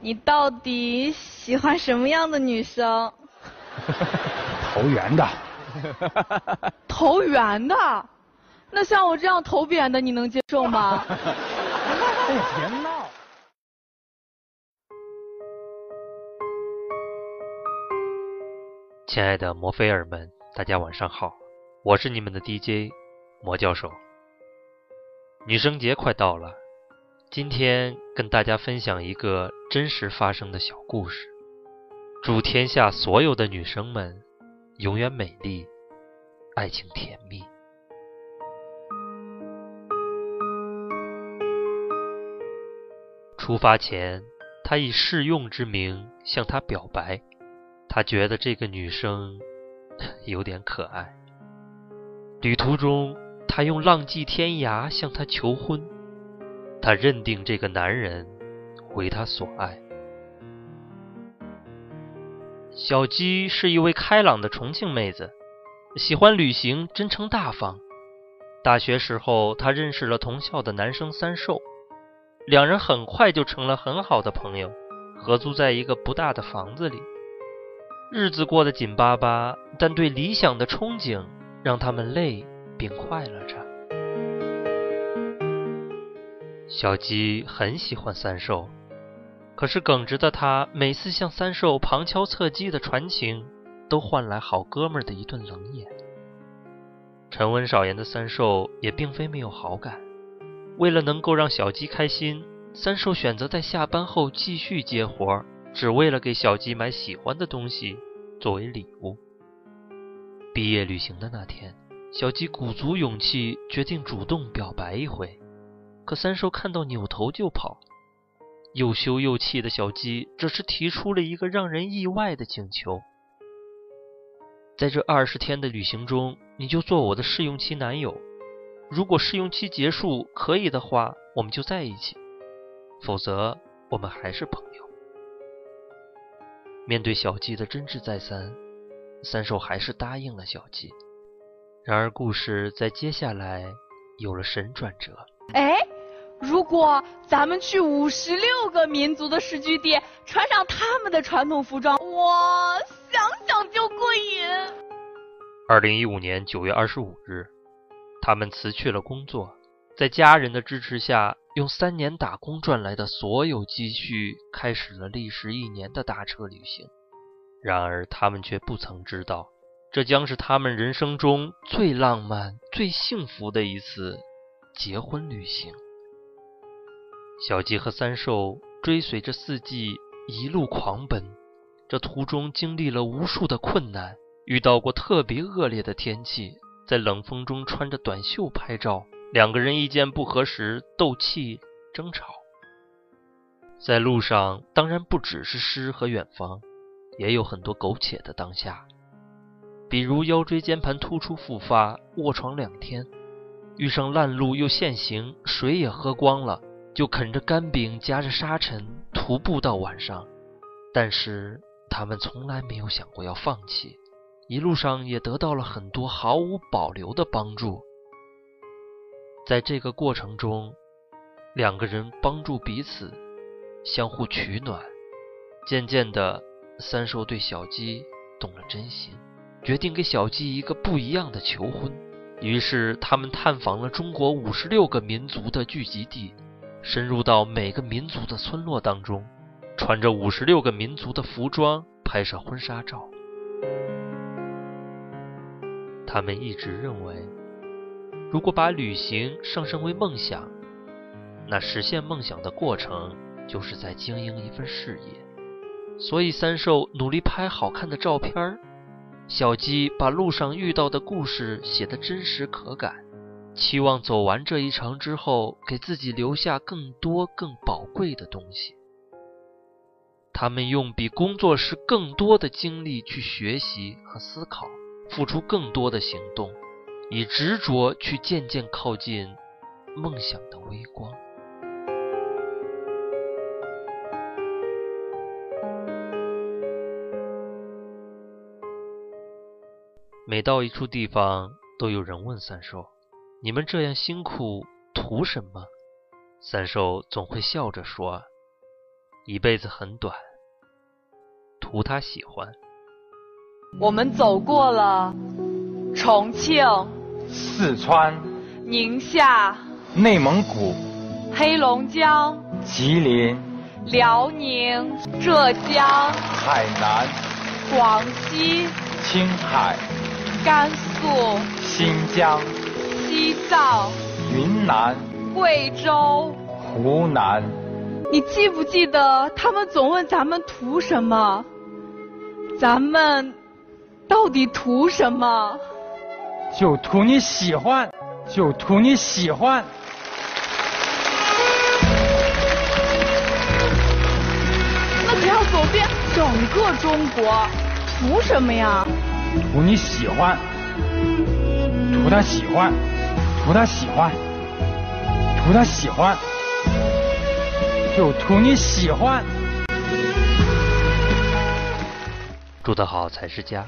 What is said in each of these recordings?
你到底喜欢什么样的女生？投缘的。投缘的？那像我这样投扁的，你能接受吗？别闹！亲爱的摩菲尔们，大家晚上好，我是你们的 DJ 魔教授。女生节快到了，今天跟大家分享一个真实发生的小故事。祝天下所有的女生们永远美丽，爱情甜蜜。出发前，他以试用之名向她表白。他觉得这个女生 有点可爱。旅途中，他用浪迹天涯向她求婚。他认定这个男人为他所爱。小鸡是一位开朗的重庆妹子，喜欢旅行，真诚大方。大学时候，她认识了同校的男生三寿。两人很快就成了很好的朋友，合租在一个不大的房子里，日子过得紧巴巴，但对理想的憧憬让他们累并快乐着。小鸡很喜欢三寿，可是耿直的他每次向三寿旁敲侧击的传情，都换来好哥们儿的一顿冷眼。沉稳少言的三寿也并非没有好感。为了能够让小鸡开心，三寿选择在下班后继续接活，只为了给小鸡买喜欢的东西作为礼物。毕业旅行的那天，小鸡鼓足勇气决定主动表白一回，可三寿看到扭头就跑。又羞又气的小鸡这时提出了一个让人意外的请求：在这二十天的旅行中，你就做我的试用期男友。如果试用期结束可以的话，我们就在一起；否则，我们还是朋友。面对小鸡的真挚再三，三寿还是答应了小鸡。然而，故事在接下来有了神转折。哎，如果咱们去五十六个民族的世居地，穿上他们的传统服装，哇，想想就过瘾。二零一五年九月二十五日。他们辞去了工作，在家人的支持下，用三年打工赚来的所有积蓄，开始了历时一年的大车旅行。然而，他们却不曾知道，这将是他们人生中最浪漫、最幸福的一次结婚旅行。小鸡和三寿追随着四季一路狂奔，这途中经历了无数的困难，遇到过特别恶劣的天气。在冷风中穿着短袖拍照，两个人意见不合时斗气争吵。在路上，当然不只是诗和远方，也有很多苟且的当下，比如腰椎间盘突出复发，卧床两天，遇上烂路又限行，水也喝光了，就啃着干饼夹着沙尘徒步到晚上。但是他们从来没有想过要放弃。一路上也得到了很多毫无保留的帮助。在这个过程中，两个人帮助彼此，相互取暖。渐渐的，三寿对小鸡动了真心，决定给小鸡一个不一样的求婚。于是，他们探访了中国五十六个民族的聚集地，深入到每个民族的村落当中，穿着五十六个民族的服装拍摄婚纱照。他们一直认为，如果把旅行上升为梦想，那实现梦想的过程就是在经营一份事业。所以，三寿努力拍好看的照片小鸡把路上遇到的故事写得真实可感，期望走完这一程之后，给自己留下更多更宝贵的东西。他们用比工作时更多的精力去学习和思考。付出更多的行动，以执着去渐渐靠近梦想的微光。每到一处地方，都有人问三寿：“你们这样辛苦图什么？”三寿总会笑着说：“一辈子很短，图他喜欢。我们走过了重庆、四川、宁夏、内蒙古、黑龙江、吉林、辽宁、浙江、海南、广西、青海、甘肃、新疆、西藏、云南、贵州、湖南。你记不记得他们总问咱们图什么？咱们到底图什么？就图你喜欢，就图你喜欢。那只要走遍整个中国，图什么呀？图你喜欢，图他喜欢，图他喜欢，图他喜欢，就图你喜欢。住得好才是家。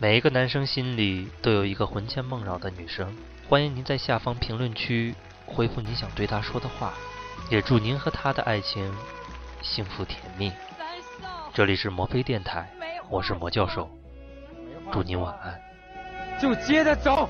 每一个男生心里都有一个魂牵梦绕的女生。欢迎您在下方评论区回复你想对她说的话，也祝您和她的爱情幸福甜蜜。这里是摩飞电台，我是魔教授，祝您晚安。就接着走。